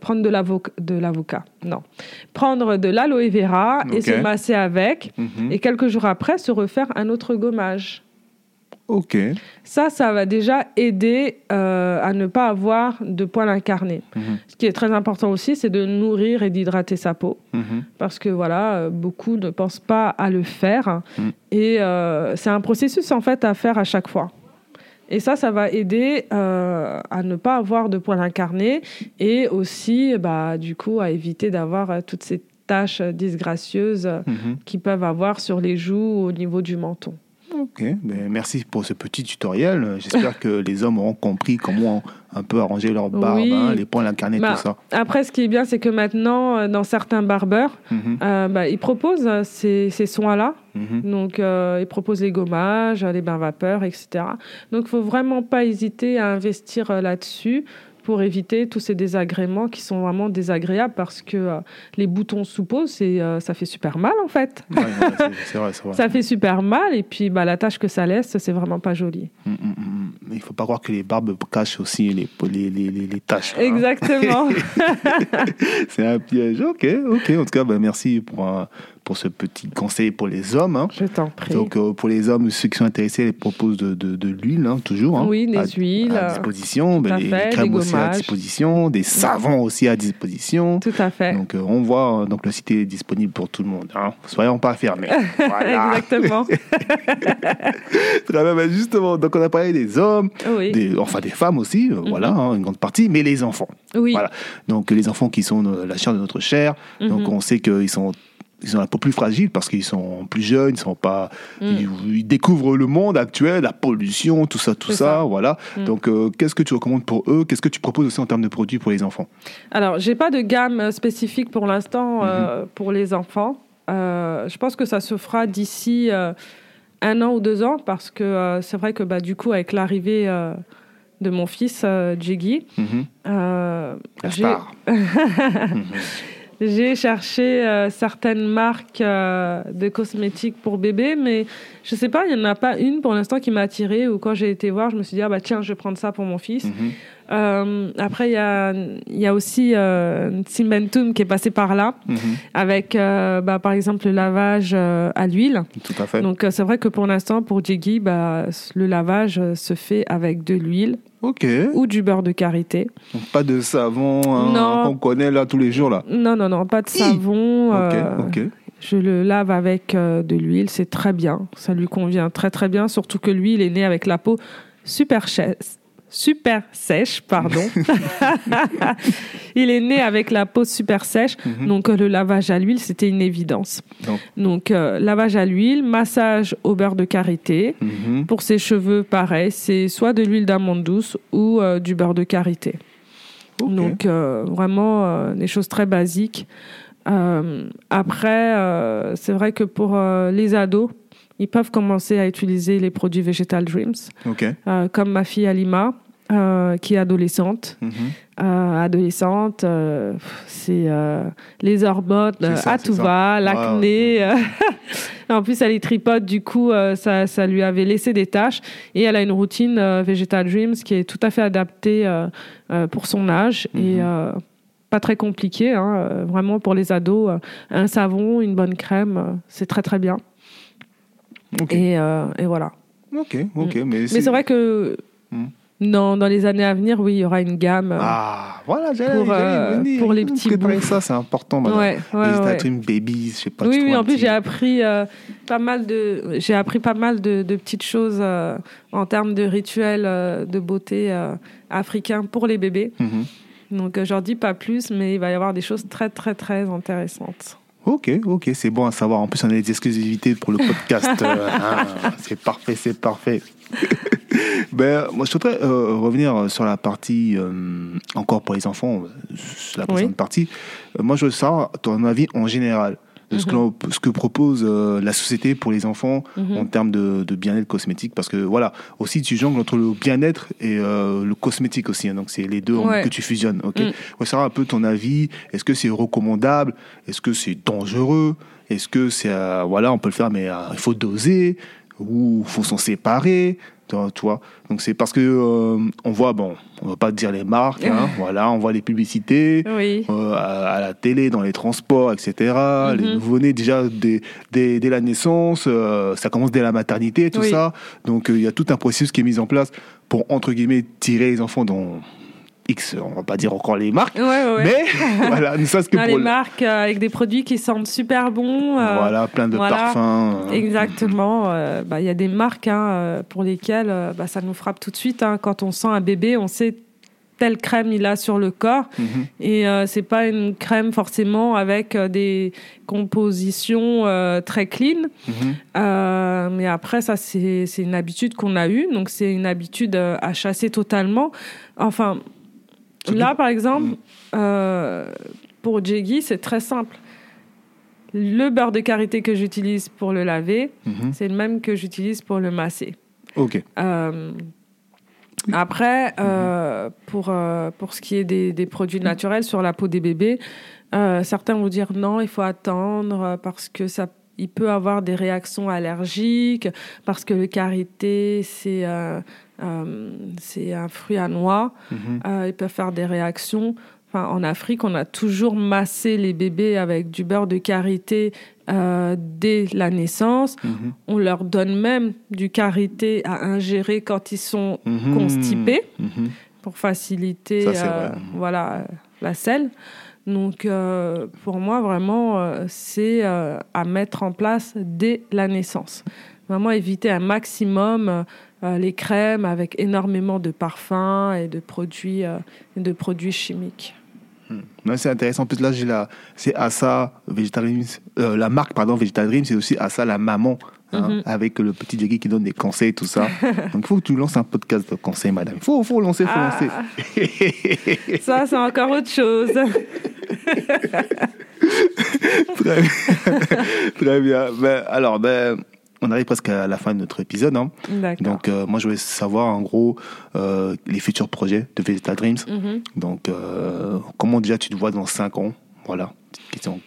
prendre de l'avocat. Non. Prendre de l'aloe vera et se masser avec. Mhm. Et quelques jours après, se refaire un autre gommage. Ok. Ça, ça va déjà aider euh, à ne pas avoir de poils incarnés. Mhm. Ce qui est très important aussi, c'est de nourrir et d'hydrater sa peau. Mhm. Parce que voilà, euh, beaucoup ne pensent pas à le faire. Mhm. Et euh, c'est un processus en fait à faire à chaque fois. Et ça, ça va aider à ne pas avoir de poils incarnés et aussi, bah, du coup, à éviter d'avoir toutes ces taches disgracieuses qui peuvent avoir sur les joues ou au niveau du menton. Ok, ben, merci pour ce petit tutoriel. J'espère que les hommes auront compris comment un peu arranger leur barbe, hein, les points, l'incarner, bah, tout ça. Après, ce qui est bien, c'est que maintenant, euh, dans certains barbeurs, mhm. euh, bah, ils proposent euh, ces, ces soins-là. Mhm. Donc, ils proposent les gommages, les bains vapeurs, etc. Donc, il ne faut vraiment pas hésiter à investir là-dessus pour éviter tous ces désagréments qui sont vraiment désagréables parce que euh, les boutons sous peau, c'est, euh, ça fait super mal en fait. c'est, vrai, vrai. ça fait super mal et puis bah, la tâche que ça laisse, c'est vraiment pas joli. Mm, mm, mm, il ne faut pas croire que les barbes cachent aussi les, les, les, les tâches. Hein. Exactement. c'est un piège. Ok, ok. En tout cas, bah, merci pour, pour ce petit conseil pour les hommes. Hein. Je t'en prie. Donc, euh, pour les hommes, ceux qui sont intéressés, ils proposent de, de, de l'huile, hein, toujours. Hein, oui, des huiles. À disposition, ben, les, crèmes aussi à disposition, des savons aussi à disposition. Tout à fait. Donc, euh, on voit, donc le site est disponible pour tout le monde. Soyons pas fermés. Exactement. Très bien, ben, justement, donc on a parlé des hommes, des, enfin des femmes aussi, euh, mhm. voilà, une grande partie, mais les enfants. Oui. Voilà. Donc, les enfants qui sont la chair de notre chair, donc mhm. on sait qu'ils sont ils sont un peu plus fragiles parce qu'ils sont plus jeunes, ils sont pas, mm. ils, découvrent le monde actuel, la pollution, tout ça, tout ça, voilà. Mm. Donc, euh, qu'est-ce que tu recommandes pour eux? Qu'est-ce que tu proposes aussi en termes de produits pour les enfants? Alors, j'ai pas de gamme spécifique pour l'instant euh, mm-hmm. pour les enfants. Euh, je pense que ça se fera d'ici un an ou deux ans parce que c'est vrai que bah, du coup, avec l'arrivée de mon fils Jiggy, mm-hmm. j'ai J'ai cherché euh, certaines marques euh, de cosmétiques pour bébé, mais je sais pas, il n'y en a pas une pour l'instant qui m'a attirée. Ou quand j'ai été voir, je me suis dit, ah bah tiens, je vais prendre ça pour mon fils. Mhm. Euh, après, il y a, y a aussi euh, Cimentum qui est passé par là, Mhm. avec euh, bah, par exemple le lavage euh, à l'huile. Tout à fait. Donc c'est vrai que pour l'instant, pour Jiggy, bah, le lavage se fait avec de l'huile ou du beurre de karité. Donc, pas de savon hein, qu'on connaît là tous les jours là. Non, non, non, pas de savon. Je le lave avec de l'huile, c'est très bien. Ça lui convient très très bien, surtout que l'huile est née avec la peau super sèche. Super sèche, pardon. Il est né avec la peau super sèche, Mhm. donc euh, le lavage à l'huile, c'était une évidence. Donc. Donc, euh, lavage à l'huile, massage au beurre de karité. Mhm. Pour ses cheveux, pareil, c'est soit de l'huile d'amande douce ou euh, du beurre de karité. Donc euh, vraiment des choses très basiques. Après, c'est vrai que pour les ados, ils peuvent commencer à utiliser les produits Vegetal Dreams, euh, comme ma fille Alima, euh, qui est adolescente. Mhm. Euh, adolescente, euh, c'est les hormones à tout ça. va, l'acné. en plus, elle est tripote, du coup, ça, ça lui avait laissé des tâches. Et elle a une routine Vegetal Dreams qui est tout à fait adaptée pour son âge et Mhm. pas très compliquée. hein, vraiment, pour les ados, un savon, une bonne crème, c'est très très bien. Ok. Et, euh, et voilà. Ok. Ok. Mais, Mais c'est vrai que Mm. dans, dans les années à venir, oui, il y aura une gamme. euh, Ah, voilà, Pour, euh, pour les petits bouts. ça, c'est important, madame. ouais, ouais, les ouais. Dream Babies, je sais pas. Oui, oui, en plus petit- j'ai appris euh, pas mal de j'ai appris pas mal de, de petites choses euh, en termes de rituels de beauté africains pour les bébés. Mhm. Donc je leur dis pas plus, mais il va y avoir des choses très très très intéressantes. Ok, ok, c'est bon à savoir. En plus, on a des exclusivités pour le podcast. Euh, hein, c'est parfait, c'est parfait. ben, moi, je souhaiterais euh, revenir sur la partie, euh, encore pour les enfants, la Oui. partie. Euh, moi, je veux savoir ton avis en général de ce, que, Mhm. l'on- ce que propose euh, la société pour les enfants Mhm. en termes de, de bien-être cosmétique. Parce que, voilà, aussi, tu jongles entre le bien-être et euh, le cosmétique aussi. hein. donc, c'est les deux Ouais. que tu fusionnes. Ok? Mm. Savoir un peu ton avis. Est-ce que c'est recommandable? Est-ce que c'est dangereux? Est-ce que c'est euh, voilà, on peut le faire, mais euh, il faut doser ou faut s'en séparer? Tu vois. Donc c'est parce que euh, on voit bon, on va pas dire les marques, hein, voilà, on voit les publicités. Oui. euh, à, à la télé, dans les transports, etc. Les Mhm. nouveau-nés, déjà, dès, dès, dès la naissance, euh, ça commence dès la maternité, tout Oui. ça. Donc, il y a tout un processus qui est mis en place pour, entre guillemets, tirer les enfants dans X, on va pas dire encore les marques, Ouais, ouais, ouais. mais voilà, ne serait-ce que Dans pour les le- marques euh, avec des produits qui sentent super bons. euh, voilà, plein de voilà. parfums. euh, Exactement. euh, bah, Il y a des marques hein, pour lesquelles bah, ça nous frappe tout de suite. hein. Quand on sent un bébé, on sait telle crème il a sur le corps. mhm. Et euh, c'est pas une crème forcément avec des compositions très clean. Mhm. Mais après, ça, c'est une habitude qu'on a eue. Donc, c'est une habitude à chasser totalement. Enfin, là, par exemple, euh, pour Jeggy, c'est très simple. Le beurre de karité que j'utilise pour le laver, Mhm. c'est le même que j'utilise pour le masser. Ok. Euh, après, euh, pour, euh, pour ce qui est des, des produits naturels sur la peau des bébés, certains vont dire non, il faut attendre parce que ça il peut avoir des réactions allergiques, parce que le karité, c'est euh, euh, c'est un fruit à noix, Mhm. euh, ils peuvent faire des réactions. Enfin, en Afrique, on a toujours massé les bébés avec du beurre de karité euh, dès la naissance. Mhm. On leur donne même du karité à ingérer quand ils sont Mhm. constipés pour faciliter Ça, voilà, la selle. Donc, euh, pour moi, vraiment, euh, c'est euh, à mettre en place dès la naissance. Vraiment éviter un maximum euh, les crèmes avec énormément de parfums et de produits, euh, de produits chimiques. Non, c'est intéressant. En plus, là, j'ai la, c'est Assa Vegetal Dreams, euh, la marque, pardon, Vegetal Dreams, c'est aussi Assa la maman, hein, Mhm. avec le petit Jackie qui donne des conseils, tout ça. Donc, il faut que tu lances un podcast de conseils, madame. Il faut, faut lancer, faut Ah. lancer. Ça, c'est encore autre chose. Très bien. Très bien. Ben, alors, ben, on arrive presque à la fin de notre épisode. hein. Donc, euh, moi, je voulais savoir, en gros, euh, les futurs projets de Vegetal Dreams. Mhm. Donc, euh, comment déjà tu te vois dans 5 ans? Voilà, question,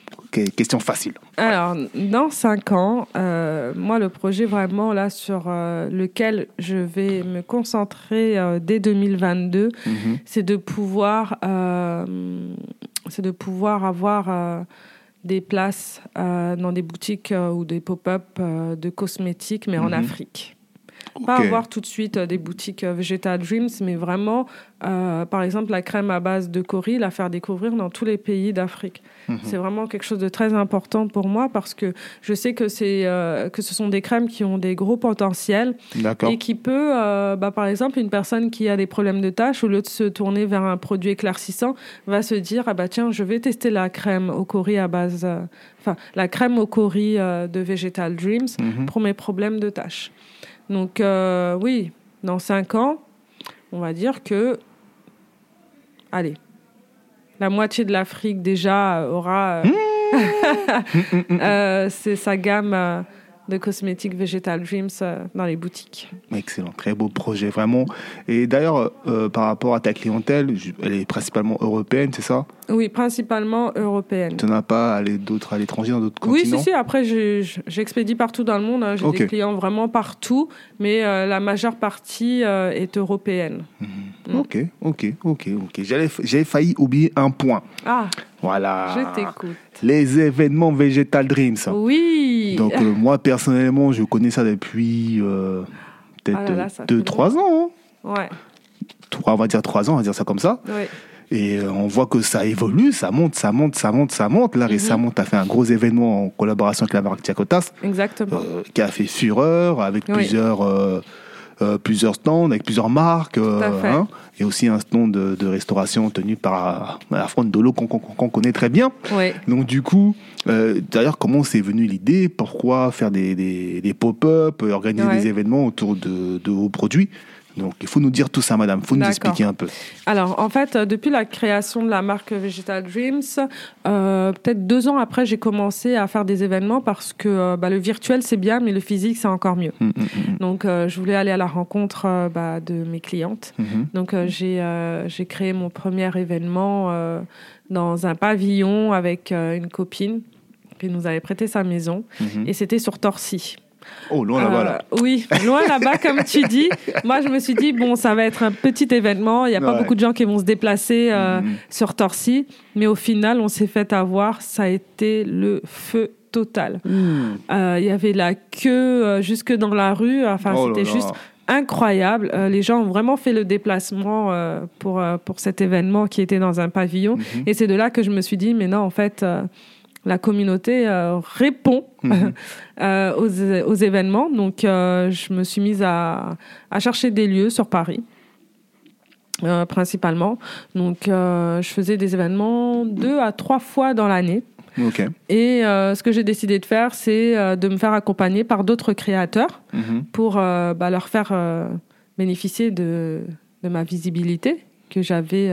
question facile. Alors, dans cinq ans, moi, le projet vraiment là sur lequel je vais me concentrer dès 2022, mhm. c'est de pouvoir, c'est de pouvoir avoir des places dans des boutiques ou des pop-up de cosmétiques, mais en mhm. Pas avoir tout de suite euh, des boutiques euh, Vegetal Dreams, mais vraiment, euh, par exemple, la crème à base de cori, la faire découvrir dans tous les pays d'Afrique. Mhm. C'est vraiment quelque chose de très important pour moi parce que je sais que, c'est, que ce sont des crèmes qui ont des gros potentiels et qui peut, bah, par exemple, une personne qui a des problèmes de taches, au lieu de se tourner vers un produit éclaircissant, va se dire, ah bah tiens, je vais tester la crème au cori à base, enfin, la crème au cori de Vegetal Dreams mhm. pour mes problèmes de taches. Donc euh, oui, dans cinq ans, on va dire que, allez, la moitié de l'Afrique déjà aura euh, euh, c'est sa gamme de cosmétiques Vegetal Dreams euh, dans les boutiques. Excellent, très beau projet, vraiment. Et d'ailleurs, euh, par rapport à ta clientèle, elle est principalement européenne, c'est ça? Oui, principalement européenne. Tu n'en as pas allé d'autres à l'étranger, dans d'autres continents Oui, si, si. Après, j'expédie partout dans le monde. Hein. J'ai des clients vraiment partout, mais euh, la majeure partie est européenne. Mhm. Mm. Ok, ok, ok, ok. J'ai failli oublier un point. Ah voilà. Je t'écoute. Les événements Vegetal Dreams. Oui. Donc, euh, moi, personnellement, je connais ça depuis euh, peut-être 2-3 ah ans. Hein. Ouais. on va dire 3 ans, on va dire ça comme ça. Ouais. Et euh, on voit que ça évolue, ça monte, ça monte, ça monte, ça monte. Là, mhm. récemment, tu as fait un gros événement en collaboration avec la marque Tiakotas. Exactement. qui a fait fureur avec plusieurs euh, plusieurs stands avec plusieurs marques. Euh, hein, et aussi un stand de, restauration tenu par la Fronde de qu'on connaît très bien. Donc du coup, euh, d'ailleurs, comment c'est venu l'idée? Pourquoi faire des, des, pop-up, organiser des événements autour de, de vos produits? Donc, il faut nous dire tout ça, madame. Il faut nous expliquer un peu. Alors, en fait, euh, depuis la création de la marque Vegetal Dreams, euh, peut-être deux ans après, j'ai commencé à faire des événements parce que euh, bah, le virtuel, c'est bien, mais le physique, c'est encore mieux. Hum, hum, hum, Donc, je voulais aller à la rencontre bah, de mes clientes. Donc, j'ai j'ai créé mon premier événement dans un pavillon avec une copine qui nous avait prêté sa maison. Et c'était sur Torcy. Oh, loin là-bas, là. Euh, oui, loin là-bas, comme tu dis. Moi, je me suis dit, bon, ça va être un petit événement. Il n'y a pas beaucoup de gens qui vont se déplacer euh, mhm. sur Torcy. Mais au final, on s'est fait avoir. Ça a été le feu total. Hmm. Euh, il y avait la queue jusque dans la rue. Enfin, oh c'était juste incroyable. les gens ont vraiment fait le déplacement pour, pour cet événement qui était dans un pavillon. Mhm. Et c'est de là que je me suis dit, mais non, en fait la communauté euh, répond mhm. euh, aux, événements. Donc, euh, je me suis mise à, chercher des lieux sur Paris, principalement. Donc, je faisais des événements deux à trois fois dans l'année. Et ce que j'ai décidé de faire, c'est de me faire accompagner par d'autres créateurs mhm. pour bah, leur faire bénéficier de, de, ma visibilité que j'avais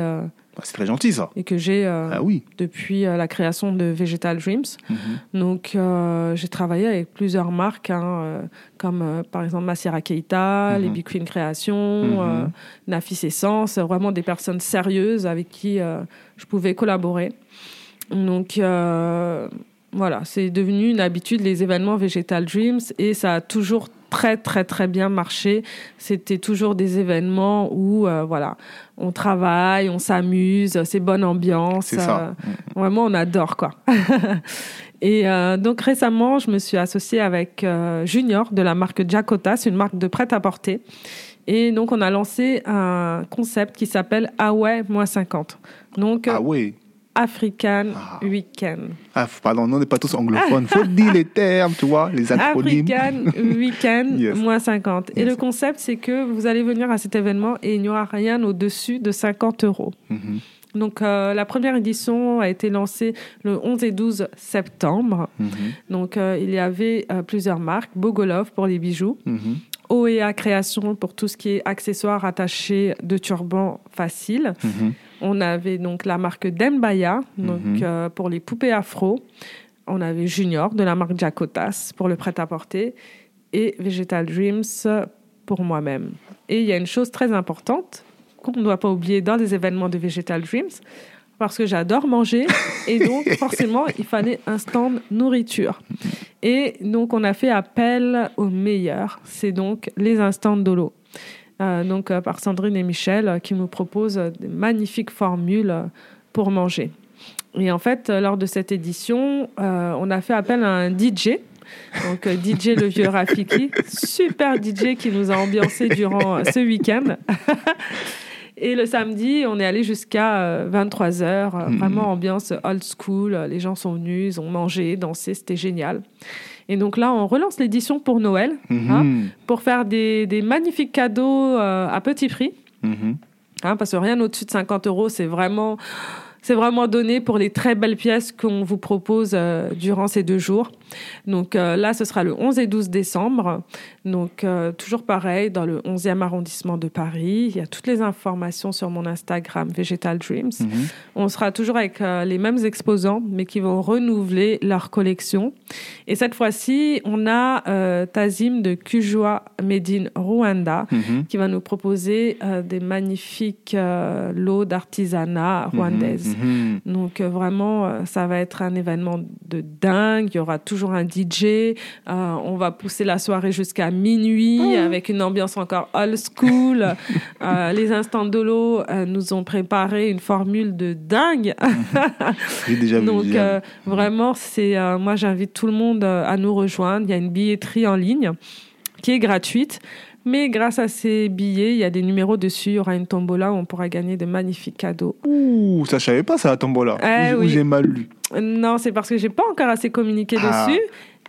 bah, c'est très gentil ça. Et que j'ai euh, ah, oui. depuis euh, la création de Vegetal Dreams. Mhm. Donc euh, j'ai travaillé avec plusieurs marques, hein, comme par exemple Massira Keita, mhm. les Big Queen Création, mhm. Nafis Essence, vraiment des personnes sérieuses avec qui je pouvais collaborer. Donc voilà, c'est devenu une habitude les événements Vegetal Dreams et ça a toujours très très très bien marché. C'était toujours des événements où euh, voilà, on travaille, on s'amuse, c'est bonne ambiance. C'est ça. Euh, vraiment, on adore quoi. Et euh, donc récemment, je me suis associée avec Junior de la marque Jacota, c'est une marque de prêt-à-porter. Et donc on a lancé un concept qui s'appelle Away 50. Donc ah. African ah. Weekend. Ah, pardon, on n'est pas tous anglophones. Faut dire les termes, tu vois, les acronymes. African Weekend moins 50. Et le concept, c'est que vous allez venir à cet événement et il n'y aura rien au-dessus de 50 euros. Mhm. Donc, euh, la première édition a été lancée le 11 et 12 septembre. Mhm. Donc, euh, il y avait euh, plusieurs marques. Bogolov pour les bijoux. Mhm. OEA Création pour tout ce qui est accessoires attachés de turban facile. On avait donc la marque Dembaya, donc mhm. euh, pour les poupées afro. On avait Junior de la marque Jacotas pour le prêt-à-porter et Vegetal Dreams pour moi-même. Et il y a une chose très importante qu'on ne doit pas oublier dans les événements de Vegetal Dreams. parce que j'adore manger et donc forcément il fallait un stand nourriture. Et donc on a fait appel aux meilleurs, c'est donc les instants d'Olo. Euh, donc euh, par Sandrine et Michel euh, qui nous proposent des magnifiques formules pour manger. Et en fait, lors de cette édition, on a fait appel à un DJ. Donc DJ le vieux Rafiki, super DJ qui nous a ambiancé durant ce week-end. Et le samedi, on est allé jusqu'à 23h, euh, euh, mm-hmm. vraiment ambiance old school. Les gens sont venus, ils ont mangé, dansé, c'était génial. Et donc là, on relance l'édition pour Noël, mm-hmm. hein, pour faire des, des magnifiques cadeaux euh, à petit prix. Mm-hmm. Hein, parce que rien au-dessus de 50 euros, c'est vraiment c'est vraiment donné pour les très belles pièces qu'on vous propose euh, durant ces deux jours. Donc euh, là, ce sera le 11 et 12 décembre. Donc euh, toujours pareil, dans le 11e arrondissement de Paris. Il y a toutes les informations sur mon Instagram, Vegetal Dreams. Mhm. On sera toujours avec les mêmes exposants, mais qui vont renouveler leur collection. Et cette fois-ci, on a Tazim de Kujua Medine Rwanda, mhm. qui va nous proposer des magnifiques lots d'artisanat mhm. rwandaises. Mhm. Donc euh, vraiment, euh, ça va être un événement de dingue. Il y aura toujours un DJ. Euh, on va pousser la soirée jusqu'à minuit oh. avec une ambiance encore old school. les instants de l'eau nous ont préparé une formule de dingue. J'ai déjà vu. Donc vraiment, c'est moi j'invite tout le monde à nous rejoindre. Il y a une billetterie en ligne qui est gratuite. Mais grâce à ces billets, il y a des numéros dessus. Il y aura une tombola où on pourra gagner de magnifiques cadeaux. Ouh, ça, je savais pas ça, la tombola. Eh j'ai mal lu. Non, c'est parce que j'ai pas encore assez communiqué ah. dessus.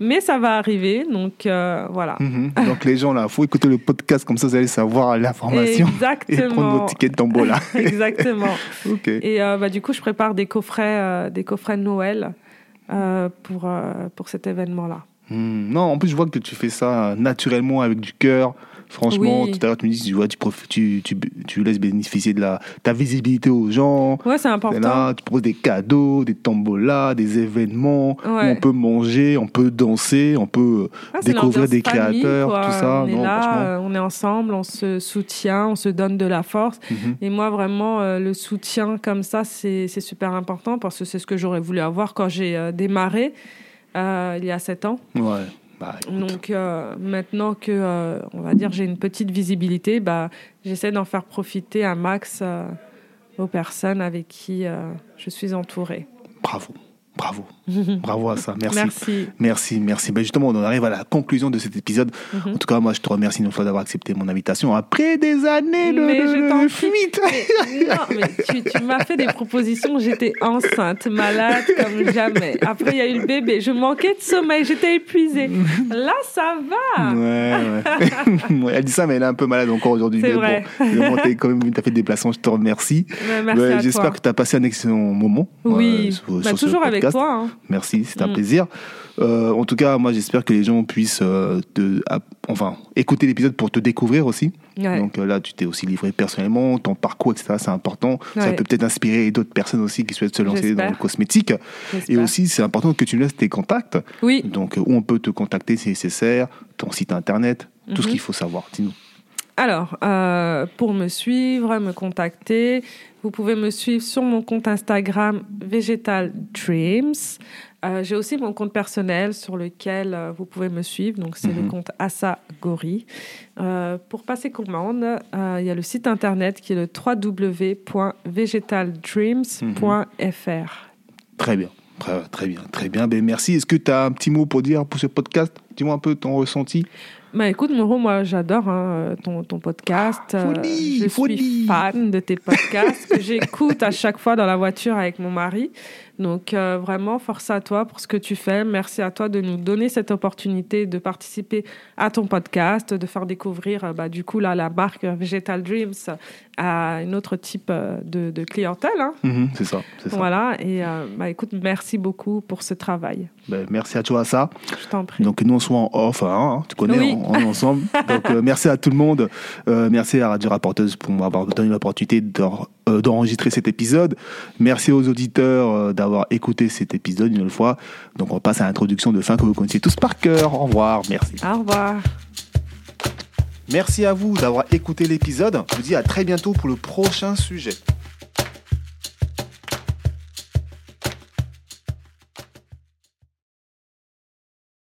Mais ça va arriver, donc euh, voilà. Mhm. Donc les gens, là, il faut écouter le podcast, comme ça vous allez savoir l'information. Et prendre vos tickets de tombola. Exactement. ok. Et euh, bah, du coup, je prépare des coffrets, euh, des coffrets de Noël pour, pour cet événement-là. Hmm. Non, en plus, je vois que tu fais ça naturellement, avec du cœur. Franchement, tout à l'heure, tu me dis, tu vois, tu, tu, tu, tu, laisses bénéficier de la, ta visibilité aux gens. Ouais, c'est important. Là, tu proposes des cadeaux, des tambolas, des événements où on peut manger, on peut danser, on peut ah, découvrir des créateurs, tout ça. On est là, euh, on est ensemble, on se soutient, on se donne de la force. Mhm. Et moi, vraiment, euh, le soutien comme ça, c'est super important parce que c'est ce que j'aurais voulu avoir quand j'ai euh, il y a sept ans. Ouais. Bah, Donc euh, maintenant que, euh, on va dire, j'ai une petite visibilité, bah, j'essaie d'en faire profiter un max euh, aux personnes avec qui je suis entourée. Bravo. Bravo. Bravo à ça. Merci. Merci. Merci, merci. Ben justement, on en arrive à la conclusion de cet épisode. Mhm. En tout cas, moi, je te remercie une fois d'avoir accepté mon invitation après des années de, mais je fuite. non, mais tu, m'as fait des propositions. J'étais enceinte, malade comme jamais. Après, il y a eu le bébé. Je manquais de sommeil. J'étais épuisée. Là, ça va. Ouais, ouais. elle dit ça, mais elle est un peu malade encore aujourd'hui. C'est vrai. Bon, tu quand même, as fait des déplacements. Je te remercie. merci J'espère que tu as passé un excellent moment. Oui, euh, bah, toujours avec toi. Hein. Merci, c'est un mm. plaisir. Euh, en tout cas, moi, j'espère que les gens puissent euh, te, enfin, écouter l'épisode pour te découvrir aussi. Donc euh, là, tu t'es aussi livré personnellement, ton parcours, etc. C'est important. Ça peut peut-être inspirer d'autres personnes aussi qui souhaitent se lancer dans le cosmétique. Et aussi, c'est important que tu laisses tes contacts. Oui. Donc, où on peut te contacter si nécessaire, ton site internet, tout ce mhm. qu'il faut savoir. Dis-nous. Alors, pour me suivre, me contacter, vous pouvez me suivre sur mon compte Instagram Vegetal Dreams. Euh, j'ai aussi mon compte personnel sur lequel euh, vous pouvez me suivre. Donc, c'est le mhm. compte Asa Gori. Euh, pour passer commande, il y a le site internet qui est le www.vegetaldreams.fr. Très bien. Très, très bien, très bien. Ben, merci. Est-ce que tu as un petit mot pour dire pour ce podcast? Dis-moi un peu ton ressenti. Bah écoute, Moreau, moi j'adore hein, ton, ton, podcast. Folie, je suis fan de tes podcasts que j'écoute à chaque fois dans la voiture avec mon mari. Donc euh, vraiment, force à toi pour ce que tu fais. Merci à toi de nous donner cette opportunité de participer à ton podcast, de faire découvrir euh, bah, du coup là, la marque Vegetal Dreams à un autre type euh, de, de clientèle. Hein. Mm-hmm, c'est ça, Voilà, et bah, écoute, merci beaucoup pour ce travail. Ben, merci à toi, ça. Je t'en prie. Donc nous, on soit en off, hein, tu connais, on, est ensemble. Donc merci à tout le monde. merci à Radio Rapporteuse pour m'avoir donné l'opportunité d'enregistrer cet épisode. Merci aux auditeurs d'avoir avoir écouté cet épisode une fois. Donc on passe à l'introduction de fin que vous connaissez tous par cœur. Au revoir, merci. Au revoir. Merci à vous d'avoir écouté l'épisode. Je vous dis à très bientôt pour le prochain sujet.